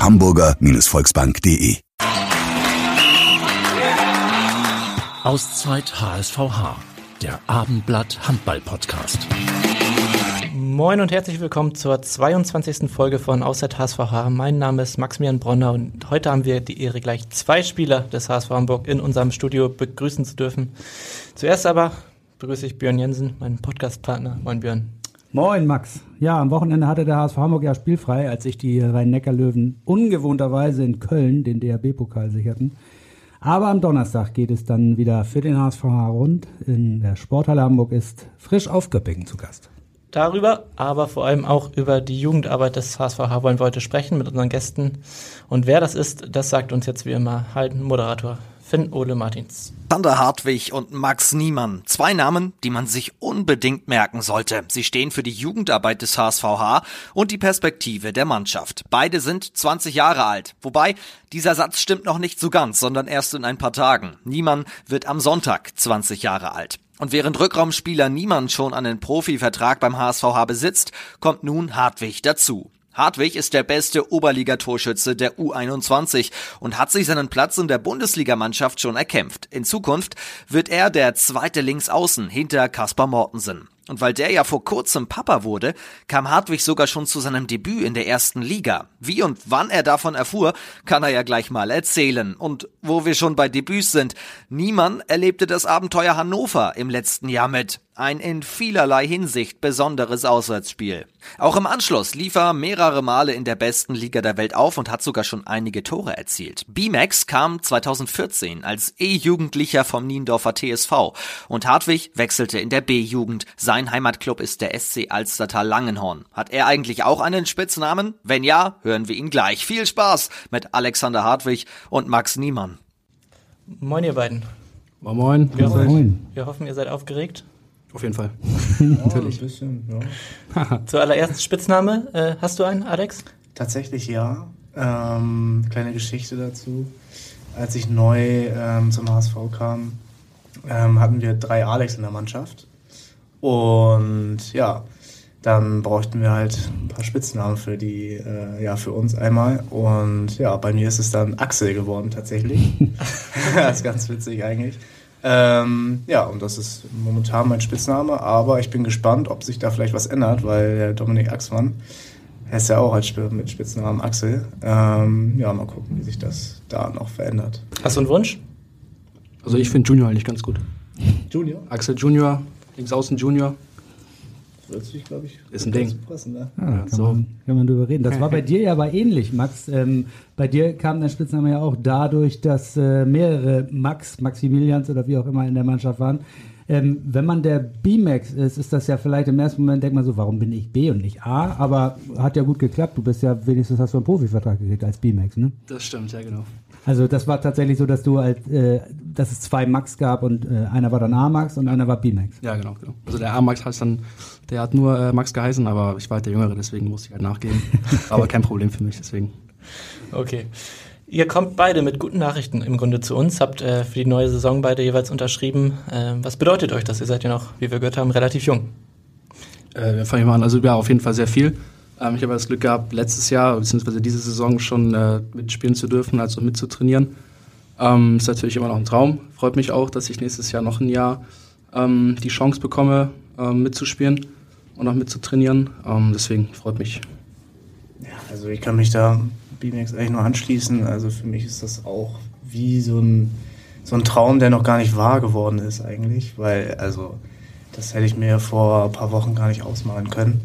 www.hamburger-volksbank.de Auszeit HSVH, der Abendblatt Handball Podcast. Moin und herzlich willkommen zur 22. Folge von Auszeit HSVH. Mein Name ist Maximilian Bronner und heute haben wir die Ehre, gleich zwei Spieler des HSV Hamburg in unserem Studio begrüßen zu dürfen. Zuerst aber begrüße ich Björn Jensen, meinen Podcastpartner. Moin Björn. Moin Max. Ja, am Wochenende hatte der HSV Hamburg ja spielfrei, als sich die Rhein-Neckar-Löwen ungewohnterweise in Köln den DRB-Pokal sicherten. Aber am Donnerstag geht es dann wieder für den HSV rund. In der Sporthalle Hamburg ist frisch auf Göppingen zu Gast. Darüber, aber vor allem auch über die Jugendarbeit des HSVH wollen wir heute sprechen mit unseren Gästen. Und wer das ist, das sagt uns jetzt wie immer halt Moderator Finn Ole Martins. Sander Hartwig und Max Niemann. Zwei Namen, die man sich unbedingt merken sollte. Sie stehen für die Jugendarbeit des HSVH und die Perspektive der Mannschaft. Beide sind 20 Jahre alt. Wobei, dieser Satz stimmt noch nicht so ganz, sondern erst in ein paar Tagen. Niemann wird am Sonntag 20 Jahre alt. Und während Rückraumspieler Niemann schon einen Profivertrag beim HSVH besitzt, kommt nun Hartwig dazu. Hartwig ist der beste Oberligatorschütze der U21 und hat sich seinen Platz in der Bundesligamannschaft schon erkämpft. In Zukunft wird er der zweite Linksaußen hinter Kaspar Mortensen. Und weil der ja vor kurzem Papa wurde, kam Hartwig sogar schon zu seinem Debüt in der ersten Liga. Wie und wann er davon erfuhr, kann er ja gleich mal erzählen. Und wo wir schon bei Debüts sind, niemand erlebte das Abenteuer Hannover im letzten Jahr mit. Ein in vielerlei Hinsicht besonderes Auswärtsspiel. Auch im Anschluss lief er mehrere Male in der besten Liga der Welt auf und hat sogar schon einige Tore erzielt. B-Max kam 2014 als E-Jugendlicher vom Niendorfer TSV und Hartwig wechselte in der B-Jugend. Sein Heimatclub ist der SC Alstertal Langenhorn. Hat er eigentlich auch einen Spitznamen? Wenn ja, hören wir ihn gleich. Viel Spaß mit Alexander Hartwig und Max Niemann. Moin ihr beiden. Moin moin. Wir, moin. wir hoffen, ihr seid aufgeregt. Auf jeden Fall. Natürlich. Ein bisschen, ja. Zuallererst Spitzname. Äh, hast du einen, Alex? Tatsächlich ja. Ähm, kleine Geschichte dazu. Als ich neu ähm, zum HSV kam, ähm, hatten wir drei Alex in der Mannschaft. Und ja, dann brauchten wir halt ein paar Spitznamen für die, äh, ja, für uns einmal. Und ja, bei mir ist es dann Axel geworden tatsächlich. das ist ganz witzig eigentlich. Ähm, ja, und das ist momentan mein Spitzname, aber ich bin gespannt, ob sich da vielleicht was ändert, weil der Dominik Axmann heißt ja auch als mit Spitznamen Axel. Ähm, ja, mal gucken, wie sich das da noch verändert. Hast du einen Wunsch? Also ich finde Junior eigentlich ganz gut. Junior? Axel Junior, links außen Junior. Glaube ich, Ist ein Ding. Passen, ne? Ja, kann, so. man, kann man drüber reden. Das war bei dir ja aber ähnlich, Max. Ähm, bei dir kam dein Spitzname ja auch dadurch, dass äh, mehrere Max, Maximilians oder wie auch immer in der Mannschaft waren. Ähm, wenn man der B-Max ist, ist das ja vielleicht im ersten Moment, denkt man so, warum bin ich B und nicht A? Aber hat ja gut geklappt. Du bist ja wenigstens hast du einen Profivertrag gekriegt als B-Max, ne? Das stimmt, ja genau. Also das war tatsächlich so, dass du halt, äh, dass es zwei Max gab und äh, einer war dann A-Max und einer war B-Max. Ja, genau, genau. Also der A-Max heißt dann, der hat nur äh, Max geheißen, aber ich war halt der Jüngere, deswegen musste ich halt nachgeben. aber kein Problem für mich, deswegen. Okay. Ihr kommt beide mit guten Nachrichten im Grunde zu uns, habt äh, für die neue Saison beide jeweils unterschrieben. Äh, was bedeutet euch das? Ihr seid ja noch, wie wir gehört haben, relativ jung. Äh, wir fangen mal an. Also ja, auf jeden Fall sehr viel. Ähm, ich habe das Glück gehabt, letztes Jahr, beziehungsweise diese Saison schon äh, mitspielen zu dürfen, also mitzutrainieren. Ähm, ist natürlich immer noch ein Traum. Freut mich auch, dass ich nächstes Jahr noch ein Jahr ähm, die Chance bekomme, ähm, mitzuspielen und auch mitzutrainieren. Ähm, deswegen freut mich. Ja, also ich kann mich da BMX eigentlich nur anschließen. Also für mich ist das auch wie so ein, so ein Traum, der noch gar nicht wahr geworden ist eigentlich, weil also das hätte ich mir vor ein paar Wochen gar nicht ausmalen können,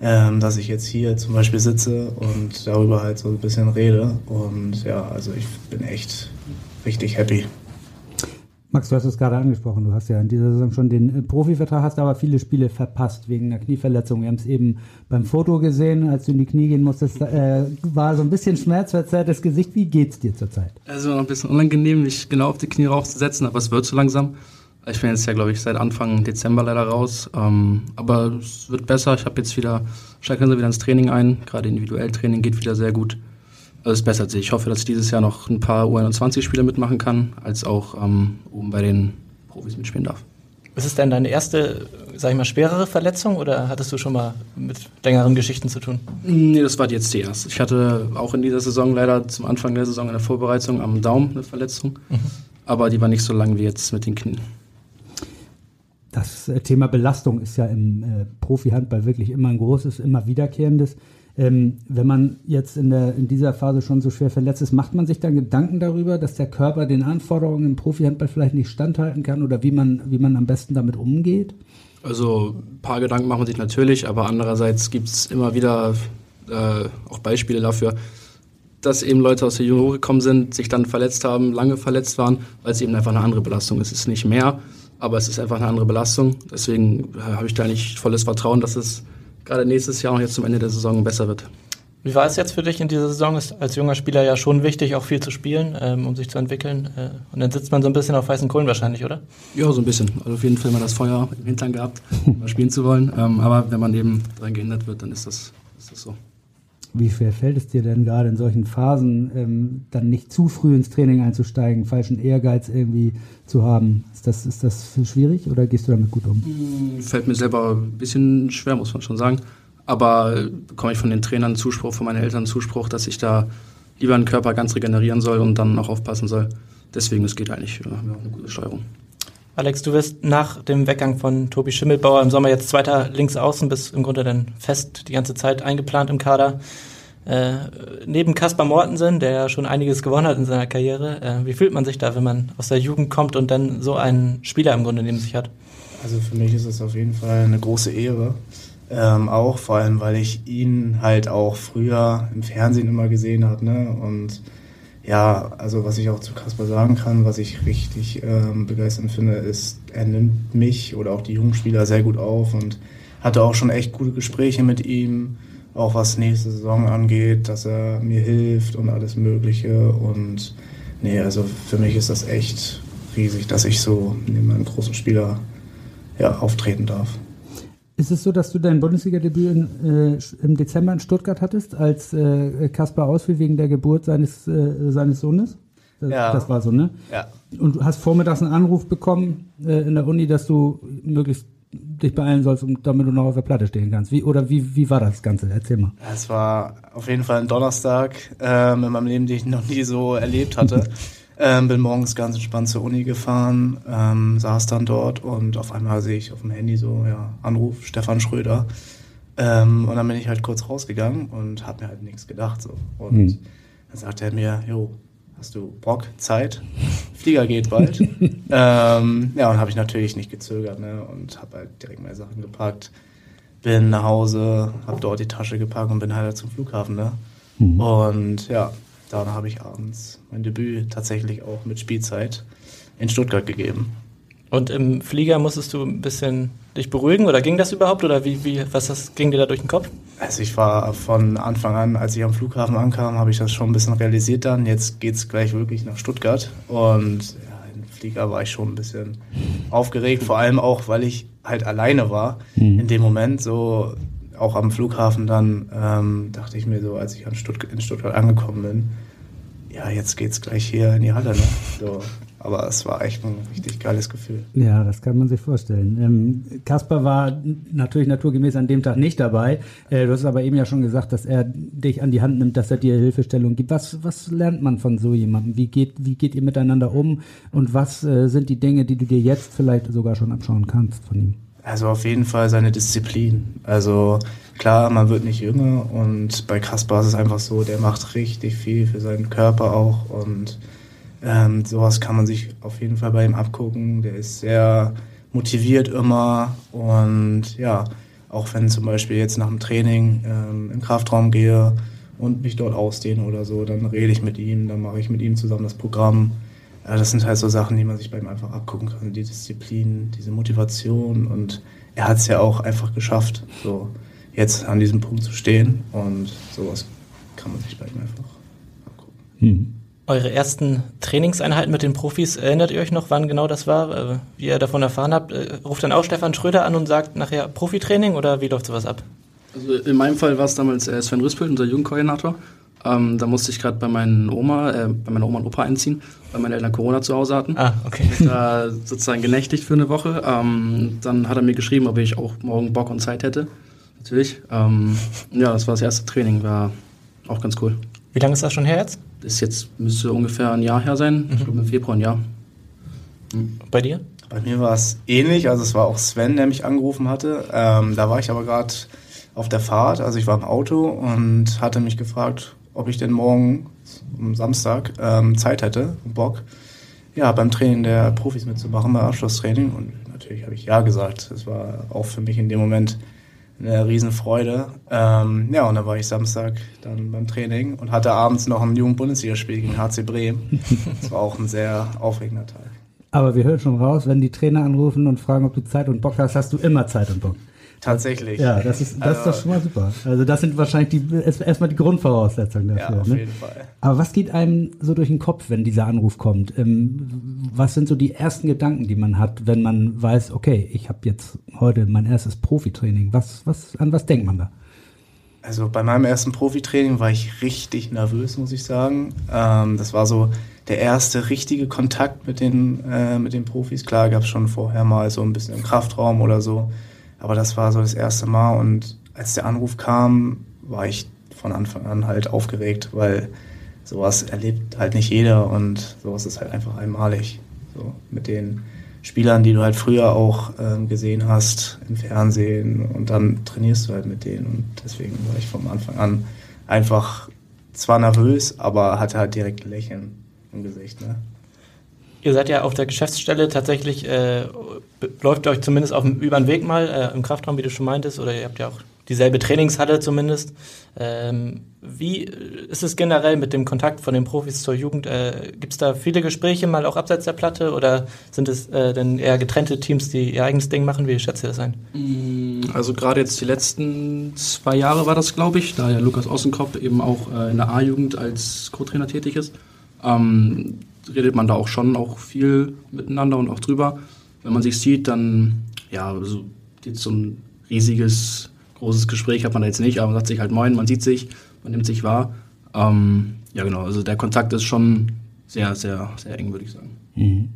ähm, dass ich jetzt hier zum Beispiel sitze und darüber halt so ein bisschen rede. Und ja, also ich bin echt richtig happy. Max, du hast es gerade angesprochen. Du hast ja in dieser Saison schon den äh, Profivertrag, hast aber viele Spiele verpasst wegen einer Knieverletzung. Wir haben es eben beim Foto gesehen, als du in die Knie gehen musstest, äh, war so ein bisschen schmerzverzerrtes Gesicht. Wie geht's dir zurzeit? Also ein bisschen unangenehm, mich genau auf die Knie raufzusetzen, aber es wird so langsam. Ich bin jetzt ja, glaube ich, seit Anfang Dezember leider raus. Ähm, aber es wird besser. Ich habe jetzt wieder, steige wieder ins Training ein. Gerade individuell Training geht wieder sehr gut. Also es bessert sich. Ich hoffe, dass ich dieses Jahr noch ein paar U21-Spiele mitmachen kann, als auch ähm, oben bei den Profis mitspielen darf. Ist es denn deine erste, sag ich mal, schwerere Verletzung oder hattest du schon mal mit längeren Geschichten zu tun? Nee, das war jetzt die erste. Ich hatte auch in dieser Saison leider zum Anfang der Saison in der Vorbereitung am Daumen eine Verletzung, mhm. aber die war nicht so lang wie jetzt mit den Knien das äh, Thema Belastung ist ja im äh, Profi-Handball wirklich immer ein großes, immer wiederkehrendes. Ähm, wenn man jetzt in, der, in dieser Phase schon so schwer verletzt ist, macht man sich dann Gedanken darüber, dass der Körper den Anforderungen im Profi-Handball vielleicht nicht standhalten kann oder wie man, wie man am besten damit umgeht? Also ein paar Gedanken machen sich natürlich, aber andererseits gibt es immer wieder äh, auch Beispiele dafür, dass eben Leute aus der Jugend gekommen sind, sich dann verletzt haben, lange verletzt waren, weil es eben einfach eine andere Belastung ist. Es ist nicht mehr, aber es ist einfach eine andere Belastung. Deswegen äh, habe ich da nicht volles Vertrauen, dass es gerade nächstes Jahr und jetzt zum Ende der Saison besser wird. Wie war es jetzt für dich in dieser Saison? Ist als junger Spieler ja schon wichtig, auch viel zu spielen, ähm, um sich zu entwickeln. Äh, und dann sitzt man so ein bisschen auf heißen Kohlen wahrscheinlich, oder? Ja, so ein bisschen. Also auf jeden Fall mal das Feuer im Hintern gehabt, mal spielen zu wollen. Ähm, aber wenn man eben daran gehindert wird, dann ist das, ist das so. Wie schwer fällt es dir denn gerade in solchen Phasen, ähm, dann nicht zu früh ins Training einzusteigen, falschen Ehrgeiz irgendwie zu haben? Ist das, ist das schwierig oder gehst du damit gut um? Hm, fällt mir selber ein bisschen schwer, muss man schon sagen. Aber bekomme ich von den Trainern Zuspruch, von meinen Eltern Zuspruch, dass ich da lieber den Körper ganz regenerieren soll und dann auch aufpassen soll. Deswegen, es geht eigentlich, wir haben eine gute Steuerung. Alex, du wirst nach dem Weggang von Tobi Schimmelbauer im Sommer jetzt zweiter links außen, bist im Grunde dann fest die ganze Zeit eingeplant im Kader. Äh, neben Kaspar Mortensen, der ja schon einiges gewonnen hat in seiner Karriere, äh, wie fühlt man sich da, wenn man aus der Jugend kommt und dann so einen Spieler im Grunde neben sich hat? Also für mich ist es auf jeden Fall eine große Ehre. Ähm, auch vor allem, weil ich ihn halt auch früher im Fernsehen immer gesehen habe. Ne? Und ja, also was ich auch zu Kasper sagen kann, was ich richtig ähm, begeisternd finde, ist, er nimmt mich oder auch die jungen Spieler sehr gut auf und hatte auch schon echt gute Gespräche mit ihm, auch was nächste Saison angeht, dass er mir hilft und alles Mögliche. Und nee, also für mich ist das echt riesig, dass ich so neben einem großen Spieler ja, auftreten darf. Ist es so, dass du dein Bundesliga-Debüt äh, im Dezember in Stuttgart hattest, als äh, Kaspar ausfiel wegen der Geburt seines, äh, seines Sohnes? Das, ja. Das war so, ne? Ja. Und du hast vormittags einen Anruf bekommen äh, in der Uni, dass du möglichst dich beeilen sollst, damit du noch auf der Platte stehen kannst. Wie, oder wie, wie war das Ganze? Erzähl mal. Es war auf jeden Fall ein Donnerstag ähm, in meinem Leben, den ich noch nie so erlebt hatte. Ähm, bin morgens ganz entspannt zur Uni gefahren, ähm, saß dann dort und auf einmal sehe ich auf dem Handy so, ja, Anruf, Stefan Schröder. Ähm, und dann bin ich halt kurz rausgegangen und habe mir halt nichts gedacht. So. Und hm. dann sagte er mir, jo, hast du Bock, Zeit? Flieger geht bald. ähm, ja, und habe ich natürlich nicht gezögert ne? und habe halt direkt meine Sachen gepackt. Bin nach Hause, habe dort die Tasche gepackt und bin halt zum Flughafen. Ne? Mhm. Und ja, dann habe ich abends mein Debüt tatsächlich auch mit Spielzeit in Stuttgart gegeben. Und im Flieger musstest du ein bisschen dich beruhigen oder ging das überhaupt oder wie, wie was das, ging dir da durch den Kopf? Also ich war von Anfang an, als ich am Flughafen ankam, habe ich das schon ein bisschen realisiert dann. Jetzt geht es gleich wirklich nach Stuttgart und ja, im Flieger war ich schon ein bisschen aufgeregt, vor allem auch, weil ich halt alleine war mhm. in dem Moment. So auch am Flughafen dann ähm, dachte ich mir so, als ich Stutt in Stuttgart angekommen bin, ja, jetzt geht's gleich hier in die Halle. Ne? So, aber es war echt ein richtig geiles Gefühl. Ja, das kann man sich vorstellen. Ähm, Kasper war natürlich naturgemäß an dem Tag nicht dabei. Äh, du hast aber eben ja schon gesagt, dass er dich an die Hand nimmt, dass er dir Hilfestellung gibt. Was, was lernt man von so jemandem? Wie geht, wie geht ihr miteinander um? Und was äh, sind die Dinge, die du dir jetzt vielleicht sogar schon abschauen kannst von ihm? Also auf jeden Fall seine Disziplin. Also klar, man wird nicht jünger und bei Kaspar ist es einfach so, der macht richtig viel für seinen Körper auch und ähm, sowas kann man sich auf jeden Fall bei ihm abgucken. Der ist sehr motiviert immer und ja, auch wenn zum Beispiel jetzt nach dem Training ähm, im Kraftraum gehe und mich dort ausdehne oder so, dann rede ich mit ihm, dann mache ich mit ihm zusammen das Programm. Ja, das sind halt so Sachen, die man sich bei ihm einfach abgucken kann. Die Disziplin, diese Motivation und er hat es ja auch einfach geschafft, so jetzt an diesem Punkt zu stehen und sowas kann man sich bei ihm einfach abgucken. Hm. Eure ersten Trainingseinheiten mit den Profis, erinnert ihr euch noch, wann genau das war? Äh, wie ihr davon erfahren habt, äh, ruft dann auch Stefan Schröder an und sagt nachher Profitraining oder wie läuft sowas ab? Also in meinem Fall war es damals äh, Sven Rüspel, unser Jugendkoordinator. Ähm, da musste ich gerade bei meinen Oma, äh, bei meiner Oma und Opa einziehen, weil meine Eltern Corona zu Hause hatten. Ah, okay. Ich da sozusagen genächtigt für eine Woche. Ähm, dann hat er mir geschrieben, ob ich auch morgen Bock und Zeit hätte. Natürlich. Ähm, ja, das war das erste Training, war auch ganz cool. Wie lange ist das schon her jetzt? Das ist jetzt müsste ungefähr ein Jahr her sein. Mhm. Ich glaube im Februar ein Jahr. Mhm. Bei dir? Bei mir war es ähnlich. Also es war auch Sven, der mich angerufen hatte. Ähm, da war ich aber gerade auf der Fahrt. Also ich war im Auto und hatte mich gefragt, ob ich denn morgen am Samstag ähm, Zeit hätte Bock, ja, beim Training der Profis mitzumachen, beim Abschlusstraining. Und natürlich habe ich ja gesagt. Das war auch für mich in dem Moment eine Riesenfreude. Ähm, ja, und dann war ich Samstag dann beim Training und hatte abends noch ein Jugend-Bundesligaspiel gegen HC Bremen. Das war auch ein sehr aufregender Tag. Aber wir hören schon raus, wenn die Trainer anrufen und fragen, ob du Zeit und Bock hast, hast du immer Zeit und Bock. Tatsächlich. Ja, das ist, das also, ist doch schon mal super. Also das sind wahrscheinlich die, erstmal die Grundvoraussetzungen dafür. Ja, auf ne? jeden Fall. Aber was geht einem so durch den Kopf, wenn dieser Anruf kommt? Ähm, was sind so die ersten Gedanken, die man hat, wenn man weiß, okay, ich habe jetzt heute mein erstes Profitraining. Was, was, an was denkt man da? Also bei meinem ersten Profitraining war ich richtig nervös, muss ich sagen. Ähm, das war so der erste richtige Kontakt mit den, äh, mit den Profis. Klar gab es schon vorher mal so ein bisschen im Kraftraum oder so. Aber das war so das erste Mal und als der Anruf kam, war ich von Anfang an halt aufgeregt, weil sowas erlebt halt nicht jeder und sowas ist halt einfach einmalig. So mit den Spielern, die du halt früher auch ähm, gesehen hast im Fernsehen und dann trainierst du halt mit denen und deswegen war ich von Anfang an einfach zwar nervös, aber hatte halt direkt ein Lächeln im Gesicht. Ne? Ihr seid ja auf der Geschäftsstelle tatsächlich, äh, läuft euch zumindest auf dem, über den Weg mal äh, im Kraftraum, wie du schon meintest, oder ihr habt ja auch dieselbe Trainingshalle zumindest. Ähm, wie ist es generell mit dem Kontakt von den Profis zur Jugend? Äh, Gibt es da viele Gespräche mal auch abseits der Platte oder sind es äh, denn eher getrennte Teams, die ihr eigenes Ding machen? Wie schätzt ihr das ein? Mm, also gerade jetzt die letzten zwei Jahre war das, glaube ich, da ja Lukas Ossenkopf eben auch äh, in der A-Jugend als Co-Trainer tätig ist. Ähm, redet man da auch schon auch viel miteinander und auch drüber. Wenn man sich sieht, dann, ja, so, jetzt so ein riesiges, großes Gespräch hat man da jetzt nicht, aber man sagt sich halt moin, man sieht sich, man nimmt sich wahr. Ähm, ja, genau, also der Kontakt ist schon sehr, sehr, sehr eng, würde ich sagen. Mhm.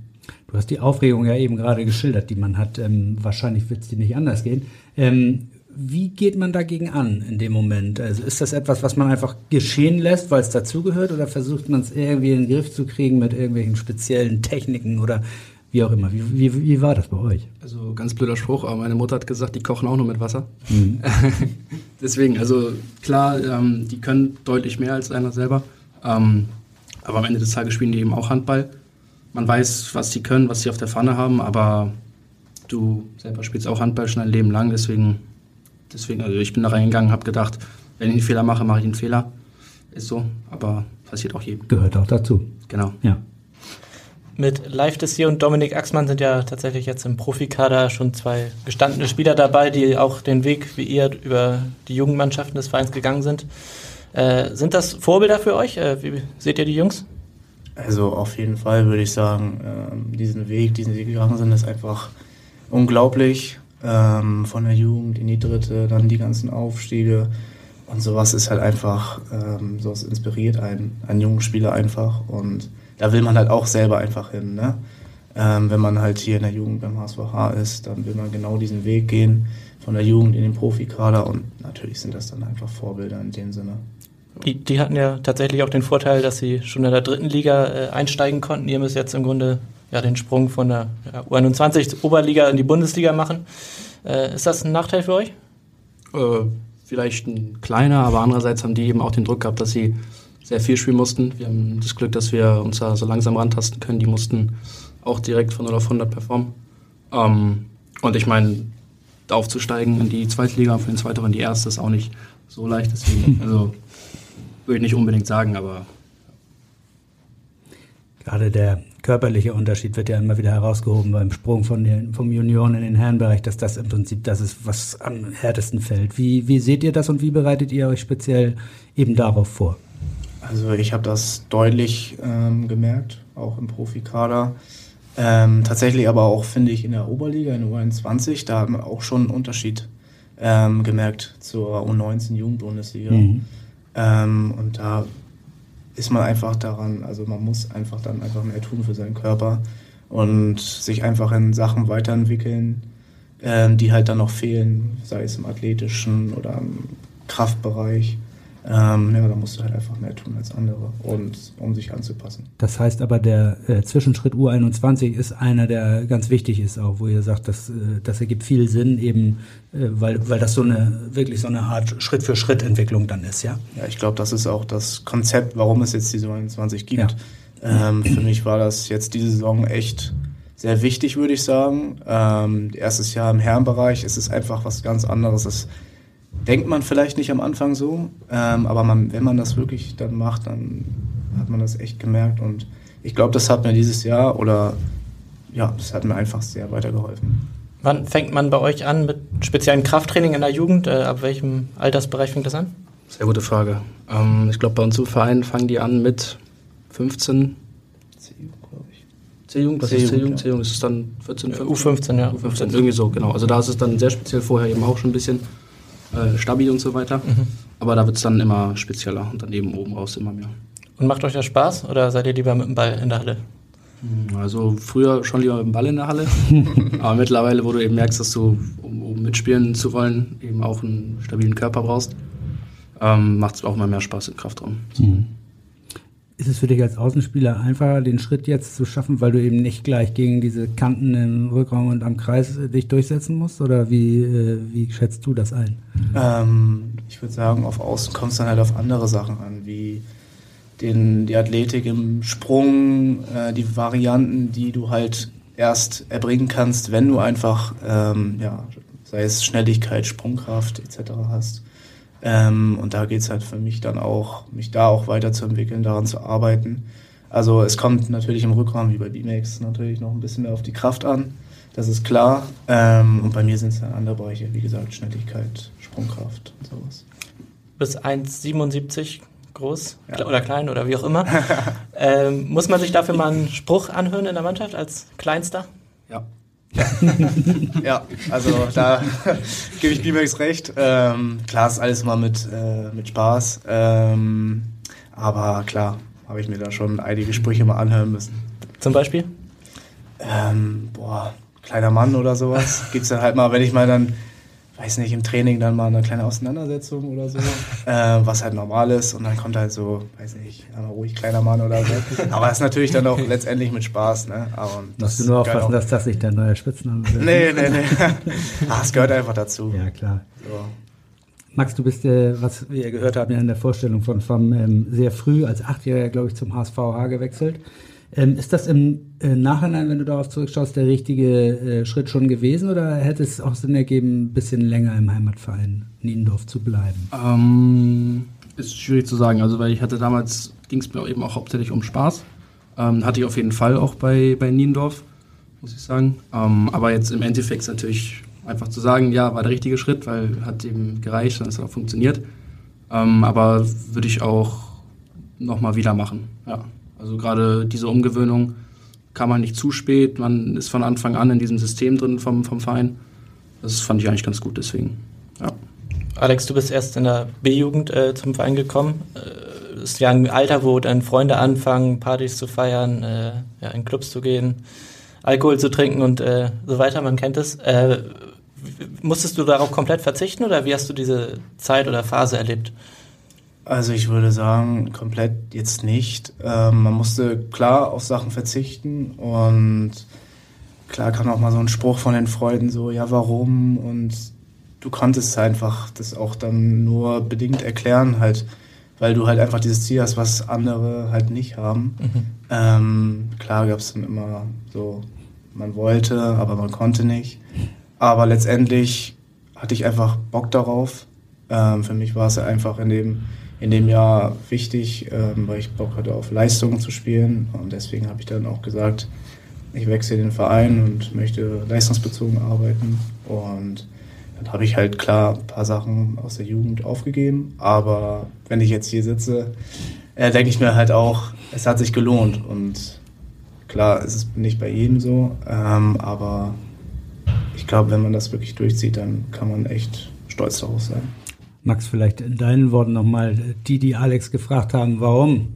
Du hast die Aufregung ja eben gerade geschildert, die man hat. Ähm, wahrscheinlich wird es dir nicht anders gehen. Ähm, wie geht man dagegen an in dem Moment? Also ist das etwas, was man einfach geschehen lässt, weil es dazugehört, oder versucht man es irgendwie in den Griff zu kriegen mit irgendwelchen speziellen Techniken oder wie auch immer? Wie, wie, wie war das bei euch? Also ganz blöder Spruch, aber meine Mutter hat gesagt, die kochen auch nur mit Wasser. Mhm. Deswegen, also klar, ähm, die können deutlich mehr als einer selber. Ähm, aber am Ende des Tages spielen die eben auch Handball. Man weiß, was sie können, was sie auf der Pfanne haben, aber du selber spielst auch Handball schon ein Leben lang, deswegen deswegen, also ich bin da reingegangen, habe gedacht, wenn ich einen Fehler mache, mache ich einen Fehler. Ist so, aber passiert auch jedem. Gehört auch dazu. Genau. Ja. Mit Live Dessier und Dominik Axmann sind ja tatsächlich jetzt im Profikader schon zwei gestandene Spieler dabei, die auch den Weg wie ihr über die Jugendmannschaften des Vereins gegangen sind. Äh, sind das Vorbilder für euch? Äh, wie seht ihr die Jungs? Also auf jeden Fall würde ich sagen, äh, diesen Weg, diesen sie gegangen sind, ist einfach unglaublich ähm, von der Jugend in die dritte, dann die ganzen Aufstiege. Und sowas ist halt einfach, ähm, sowas inspiriert einen, einen jungen Spieler einfach. Und da will man halt auch selber einfach hin. Ne? Ähm, wenn man halt hier in der Jugend beim HSVH ist, dann will man genau diesen Weg gehen, von der Jugend in den Profikader. Und natürlich sind das dann einfach Vorbilder in dem Sinne. Die, die hatten ja tatsächlich auch den Vorteil, dass sie schon in der dritten Liga äh, einsteigen konnten. Ihr müsst jetzt im Grunde ja, den Sprung von der ja, U21 Oberliga in die Bundesliga machen. Äh, ist das ein Nachteil für euch? Äh, vielleicht ein kleiner, aber andererseits haben die eben auch den Druck gehabt, dass sie sehr viel spielen mussten. Wir haben das Glück, dass wir uns da so langsam rantasten können. Die mussten auch direkt von 0 auf 100 performen. Ähm, und ich meine, aufzusteigen in die zweite Liga und von den zweiten in die erste ist auch nicht so leicht. Deswegen, also würde ich nicht unbedingt sagen, aber gerade der körperliche Unterschied wird ja immer wieder herausgehoben beim Sprung von den, vom Junioren in den Herrenbereich, dass das im Prinzip das ist, was am härtesten fällt. Wie, wie seht ihr das und wie bereitet ihr euch speziell eben darauf vor? Also ich habe das deutlich ähm, gemerkt, auch im Profikader. Ähm, tatsächlich aber auch, finde ich, in der Oberliga, in der U21, da hat man auch schon einen Unterschied ähm, gemerkt zur U19 Jugendbundesliga. Mhm. Ähm, und da ist man einfach daran, also man muss einfach dann einfach mehr tun für seinen Körper und sich einfach in Sachen weiterentwickeln, ähm, die halt dann noch fehlen, sei es im athletischen oder im Kraftbereich. Ähm, ja, da musst du halt einfach mehr tun als andere und um sich anzupassen. Das heißt aber, der äh, Zwischenschritt U21 ist einer, der ganz wichtig ist, auch wo ihr sagt, dass, äh, das ergibt viel Sinn, eben äh, weil, weil das so eine wirklich so eine Art Schritt für Schritt Entwicklung dann ist, ja? Ja, ich glaube, das ist auch das Konzept, warum es jetzt diese U21 gibt. Ja. Ähm, für mich war das jetzt diese Saison echt sehr wichtig, würde ich sagen. Ähm, erstes Jahr im Herrenbereich ist es einfach was ganz anderes. Es denkt man vielleicht nicht am Anfang so, ähm, aber man, wenn man das wirklich dann macht, dann hat man das echt gemerkt und ich glaube, das hat mir dieses Jahr oder ja, das hat mir einfach sehr weitergeholfen. Wann fängt man bei euch an mit speziellen Krafttraining in der Jugend? Äh, ab welchem Altersbereich fängt das an? Sehr gute Frage. Ähm, ich glaube, bei uns im Verein fangen die an mit 15. C-Jugend, glaube ich. C-Jugend, was ist C-Jugend? C-Jugend ist es dann 14, 15? U15, ja. U15, irgendwie so, genau. Also da ist es dann sehr speziell vorher eben auch schon ein bisschen äh, stabil und so weiter. Mhm. Aber da wird es dann immer spezieller und dann eben oben raus immer mehr. Und macht euch das Spaß oder seid ihr lieber mit dem Ball in der Halle? Hm, also früher schon lieber mit dem Ball in der Halle, aber mittlerweile, wo du eben merkst, dass du, um, um mitspielen zu wollen, eben auch einen stabilen Körper brauchst, ähm, macht es auch immer mehr Spaß im Kraftraum. Mhm. Ist es für dich als Außenspieler einfacher, den Schritt jetzt zu schaffen, weil du eben nicht gleich gegen diese Kanten im Rückraum und am Kreis äh, dich durchsetzen musst? Oder wie, äh, wie schätzt du das ein? Ähm, ich würde sagen, auf Außen kommt es dann halt auf andere Sachen an, wie den, die Athletik im Sprung, äh, die Varianten, die du halt erst erbringen kannst, wenn du einfach, ähm, ja, sei es Schnelligkeit, Sprungkraft etc. hast. Ähm, und da geht's halt für mich dann auch, mich da auch weiterzuentwickeln, daran zu arbeiten. Also es kommt natürlich im Rückraum wie bei B-Max natürlich noch ein bisschen mehr auf die Kraft an. Das ist klar. Ähm, und bei mir sind es dann andere Bereiche, wie gesagt, Schnelligkeit, Sprungkraft und sowas. Bis 1,77 groß ja. oder klein oder wie auch immer. ähm, muss man sich dafür mal einen Spruch anhören in der Mannschaft als Kleinster? Ja. Ja, ja also da gebe ich Bimex recht. Ähm, klar ist alles mal mit, äh, mit Spaß. Ähm, aber klar, habe ich mir da schon einige Sprüche mal anhören müssen. Zum Beispiel? Ähm, boah, kleiner Mann oder sowas. Gibt es dann halt mal, wenn ich mal dann weiß nicht, im Training dann mal eine kleine Auseinandersetzung oder so, äh, was halt normal ist und dann kommt halt so, weiß nicht, ruhig kleiner Mann oder so. Aber es ist natürlich dann auch letztendlich mit Spaß, ne? Aber Musst du nur aufpassen, dass das nicht dein neuer Spitzname wird. Nee, nee, nee. ah, es gehört einfach dazu. Ja, klar. So. Max, du bist, äh, was wir gehört haben, ja in der Vorstellung von FAM ähm, sehr früh als Achtjähriger, glaube ich, zum HSVH gewechselt. Ähm, ist das im äh, Nachhinein, wenn du darauf zurückschaust, der richtige äh, Schritt schon gewesen oder hätte es auch Sinn ergeben, ein bisschen länger im Heimatverein Niendorf zu bleiben? Ähm, ist schwierig zu sagen. Also, weil ich hatte damals, ging es mir eben auch hauptsächlich um Spaß. Ähm, hatte ich auf jeden Fall auch bei, bei Niendorf, muss ich sagen. Ähm, aber jetzt im Endeffekt ist natürlich einfach zu sagen, ja, war der richtige Schritt, weil hat eben gereicht und es hat auch funktioniert. Ähm, aber würde ich auch nochmal wieder machen, ja. Also gerade diese Umgewöhnung kam man nicht zu spät, man ist von Anfang an in diesem System drin vom, vom Verein. Das fand ich eigentlich ganz gut, deswegen. Ja. Alex, du bist erst in der B-Jugend äh, zum Verein gekommen. Äh, ist ja ein Alter, wo dann Freunde anfangen, Partys zu feiern, äh, ja, in Clubs zu gehen, Alkohol zu trinken und äh, so weiter, man kennt es. Äh, musstest du darauf komplett verzichten oder wie hast du diese Zeit oder Phase erlebt? Also ich würde sagen, komplett jetzt nicht. Ähm, man musste klar auf Sachen verzichten und klar kam auch mal so ein Spruch von den Freunden so, ja warum? Und du konntest einfach das auch dann nur bedingt erklären, halt, weil du halt einfach dieses Ziel hast, was andere halt nicht haben. Mhm. Ähm, klar gab es dann immer so, man wollte, aber man konnte nicht. Aber letztendlich hatte ich einfach Bock darauf. Ähm, für mich war es einfach in dem in dem Jahr wichtig, ähm, weil ich Bock hatte, auf Leistungen zu spielen. Und deswegen habe ich dann auch gesagt, ich wechsle den Verein und möchte leistungsbezogen arbeiten. Und dann habe ich halt klar ein paar Sachen aus der Jugend aufgegeben. Aber wenn ich jetzt hier sitze, äh, denke ich mir halt auch, es hat sich gelohnt. Und klar, es ist nicht bei jedem so, ähm, aber ich glaube, wenn man das wirklich durchzieht, dann kann man echt stolz darauf sein. Max, vielleicht in deinen Worten nochmal, die, die Alex gefragt haben, warum?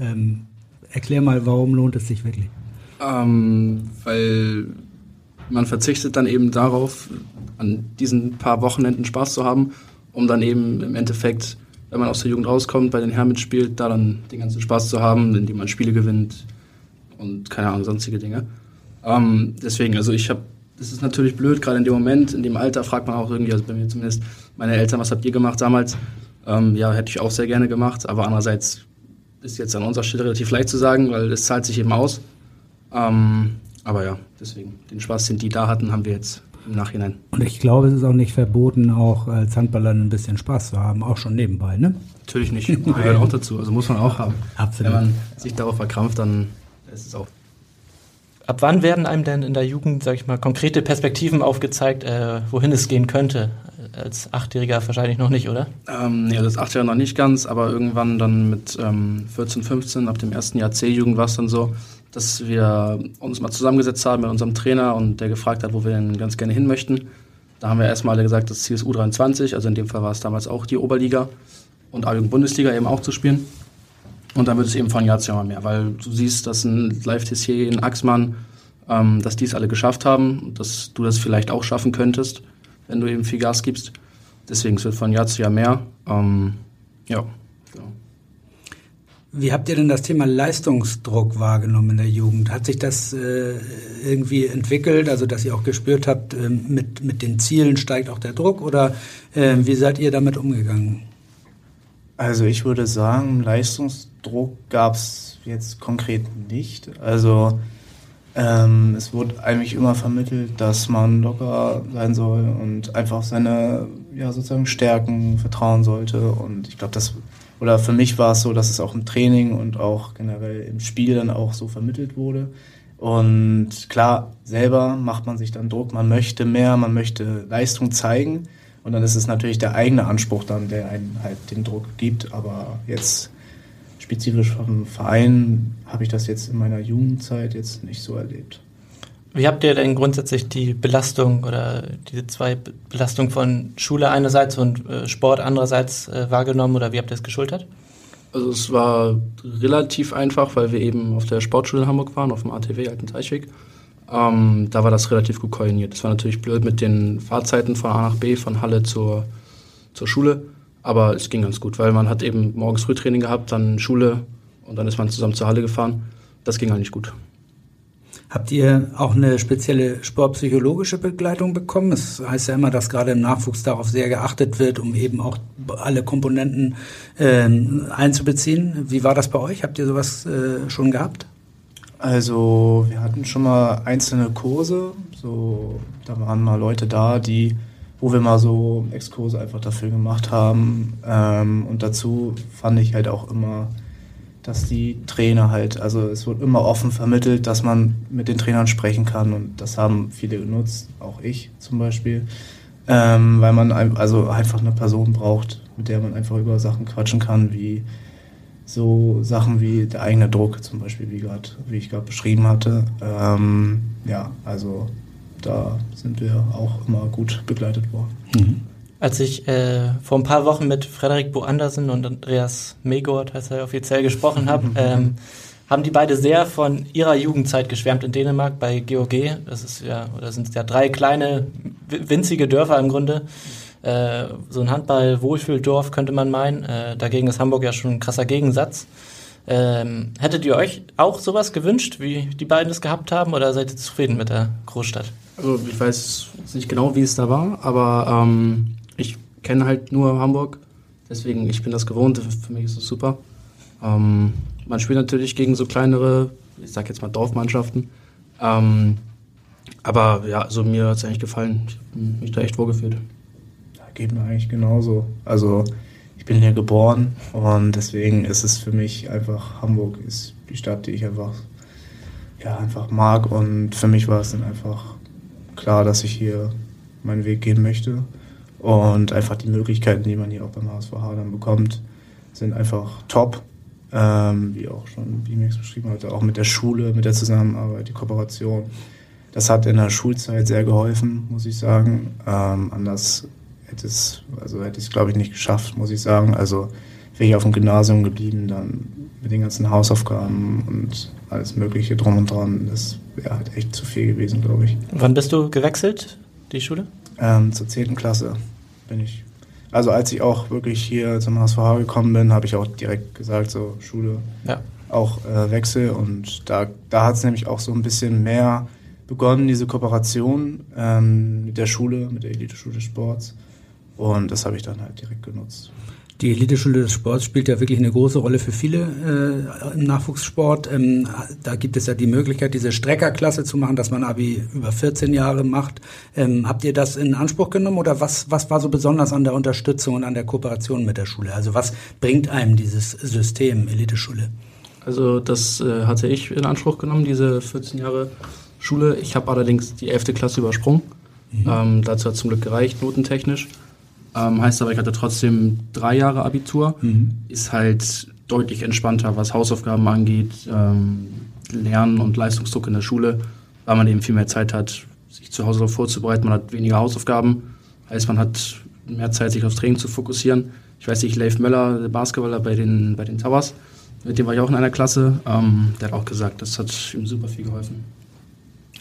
Ähm, erklär mal, warum lohnt es sich wirklich? Ähm, weil man verzichtet dann eben darauf, an diesen paar Wochenenden Spaß zu haben, um dann eben im Endeffekt, wenn man aus der Jugend rauskommt, bei den Herren mitspielt, da dann den ganzen Spaß zu haben, indem man Spiele gewinnt und keine Ahnung, sonstige Dinge. Ähm, deswegen, also ich habe das ist natürlich blöd, gerade in dem Moment, in dem Alter fragt man auch irgendwie, also bei mir zumindest, meine Eltern, was habt ihr gemacht damals? Ähm, ja, hätte ich auch sehr gerne gemacht, aber andererseits ist jetzt an unserer Stelle relativ leicht zu sagen, weil es zahlt sich eben aus. Ähm, aber ja, deswegen, den Spaß, den die da hatten, haben wir jetzt im Nachhinein. Und ich glaube, es ist auch nicht verboten, auch als Handballer ein bisschen Spaß zu haben, auch schon nebenbei, ne? Natürlich nicht, gehört auch dazu, also muss man auch haben. Absolut. Wenn man sich darauf verkrampft, dann ist es auch Ab wann werden einem denn in der Jugend, sag ich mal, konkrete Perspektiven aufgezeigt, äh, wohin es gehen könnte? Als Achtjähriger wahrscheinlich noch nicht, oder? Ähm, ja, das Achtjährige noch nicht ganz, aber irgendwann dann mit ähm, 14, 15, ab dem ersten Jahr C-Jugend war es dann so, dass wir uns mal zusammengesetzt haben mit unserem Trainer und der gefragt hat, wo wir denn ganz gerne hin möchten. Da haben wir erstmal alle gesagt, das Ziel ist U23, also in dem Fall war es damals auch die Oberliga und A-Jugend-Bundesliga eben auch zu spielen. Und dann wird es eben von Jahr zu Jahr mehr, weil du siehst, dass ein Live Tessier, ein Axmann, ähm, dass die es alle geschafft haben, dass du das vielleicht auch schaffen könntest, wenn du eben viel Gas gibst. Deswegen es wird von Jahr zu Jahr mehr. Ähm, ja, genau. Wie habt ihr denn das Thema Leistungsdruck wahrgenommen in der Jugend? Hat sich das äh, irgendwie entwickelt, also dass ihr auch gespürt habt, äh, mit, mit den Zielen steigt auch der Druck oder äh, wie seid ihr damit umgegangen? Also ich würde sagen, Leistungsdruck gab es jetzt konkret nicht. Also ähm, es wurde eigentlich immer vermittelt, dass man locker sein soll und einfach seine ja, sozusagen Stärken vertrauen sollte. Und ich glaube, das oder für mich war es so, dass es auch im Training und auch generell im Spiel dann auch so vermittelt wurde. Und klar, selber macht man sich dann Druck, man möchte mehr, man möchte Leistung zeigen. Und dann ist es natürlich der eigene Anspruch dann, der einen halt den Druck gibt. Aber jetzt spezifisch vom Verein habe ich das jetzt in meiner Jugendzeit jetzt nicht so erlebt. Wie habt ihr denn grundsätzlich die Belastung oder diese zwei Belastungen von Schule einerseits und äh, Sport andererseits äh, wahrgenommen oder wie habt ihr es geschultert? Also es war relativ einfach, weil wir eben auf der Sportschule in Hamburg waren, auf dem ATW Alten Teichweg. Ähm, da war das relativ gut koordiniert. Das war natürlich blöd mit den Fahrzeiten von A nach B, von Halle zur, zur Schule. Aber es ging ganz gut, weil man hat eben morgens Frühtraining gehabt, dann Schule und dann ist man zusammen zur Halle gefahren. Das ging eigentlich gut. Habt ihr auch eine spezielle sportpsychologische Begleitung bekommen? Es heißt ja immer, dass gerade im Nachwuchs darauf sehr geachtet wird, um eben auch alle Komponenten äh, einzubeziehen. Wie war das bei euch? Habt ihr sowas äh, schon gehabt? Also wir hatten schon mal einzelne Kurse, so da waren mal Leute da, die, wo wir mal so Exkurse einfach dafür gemacht haben. Ähm, und dazu fand ich halt auch immer, dass die Trainer halt, also es wird immer offen vermittelt, dass man mit den Trainern sprechen kann. Und das haben viele genutzt, auch ich zum Beispiel, ähm, weil man also einfach eine Person braucht, mit der man einfach über Sachen quatschen kann, wie so Sachen wie der eigene Druck zum Beispiel, wie, grad, wie ich gerade beschrieben hatte. Ähm, ja, also da sind wir auch immer gut begleitet worden. Mhm. Als ich äh, vor ein paar Wochen mit Frederik Bo Andersen und Andreas Megort, heißt er offiziell, gesprochen habe, ähm, haben die beide sehr von ihrer Jugendzeit geschwärmt in Dänemark bei GOG. Das ist ja, oder sind es ja drei kleine, winzige Dörfer im Grunde. Äh, so ein Handball-Wohlfühldorf könnte man meinen. Äh, dagegen ist Hamburg ja schon ein krasser Gegensatz. Ähm, hättet ihr euch auch sowas gewünscht, wie die beiden es gehabt haben, oder seid ihr zufrieden mit der Großstadt? Also ich weiß nicht genau, wie es da war, aber ähm, ich kenne halt nur Hamburg, deswegen ich bin das gewohnt. Für mich ist es super. Ähm, man spielt natürlich gegen so kleinere, ich sag jetzt mal Dorfmannschaften. Ähm, aber ja, also mir hat es eigentlich gefallen. Ich habe mich da echt wohlgefühlt geht mir eigentlich genauso. Also ich bin hier geboren und deswegen ist es für mich einfach, Hamburg ist die Stadt, die ich einfach, ja, einfach mag und für mich war es dann einfach klar, dass ich hier meinen Weg gehen möchte und einfach die Möglichkeiten, die man hier auch beim HSVH dann bekommt, sind einfach top. Ähm, wie auch schon BMX beschrieben hatte, auch mit der Schule, mit der Zusammenarbeit, die Kooperation. Das hat in der Schulzeit sehr geholfen, muss ich sagen. Ähm, anders hätte es, also hätte ich es glaube ich nicht geschafft, muss ich sagen. Also wäre ich auf dem Gymnasium geblieben, dann mit den ganzen Hausaufgaben und alles Mögliche drum und dran. Das wäre halt echt zu viel gewesen, glaube ich. Wann bist du gewechselt, die Schule? Ähm, zur 10. Klasse bin ich. Also als ich auch wirklich hier zum HSVH gekommen bin, habe ich auch direkt gesagt, so Schule, Ja. auch äh, Wechsel. Und da, da hat es nämlich auch so ein bisschen mehr begonnen, diese Kooperation ähm, mit der Schule, mit der Elite-Schule des Sports. Und das habe ich dann halt direkt genutzt. Die Eliteschule des Sports spielt ja wirklich eine große Rolle für viele äh, im Nachwuchssport. Ähm, da gibt es ja die Möglichkeit, diese Streckerklasse zu machen, dass man Abi über 14 Jahre macht. Ähm, habt ihr das in Anspruch genommen oder was, was war so besonders an der Unterstützung und an der Kooperation mit der Schule? Also was bringt einem dieses System Eliteschule? Also das äh, hatte ich in Anspruch genommen, diese 14 Jahre Schule. Ich habe allerdings die 11. Klasse übersprungen. Ähm, dazu hat zum Glück gereicht, notentechnisch. Ähm, heißt aber, ich hatte trotzdem drei Jahre Abitur. Ist halt deutlich entspannter, was Hausaufgaben angeht, ähm, Lernen und Leistungsdruck in der Schule, weil man eben viel mehr Zeit hat, sich zu Hause darauf vorzubereiten. Man hat weniger Hausaufgaben. Heißt, man hat mehr Zeit, sich aufs Training zu fokussieren. Ich weiß nicht, Leif Möller, der Basketballer bei den, bei den Towers, mit dem war ich auch in einer Klasse. Ähm, der hat auch gesagt, das hat ihm super viel geholfen.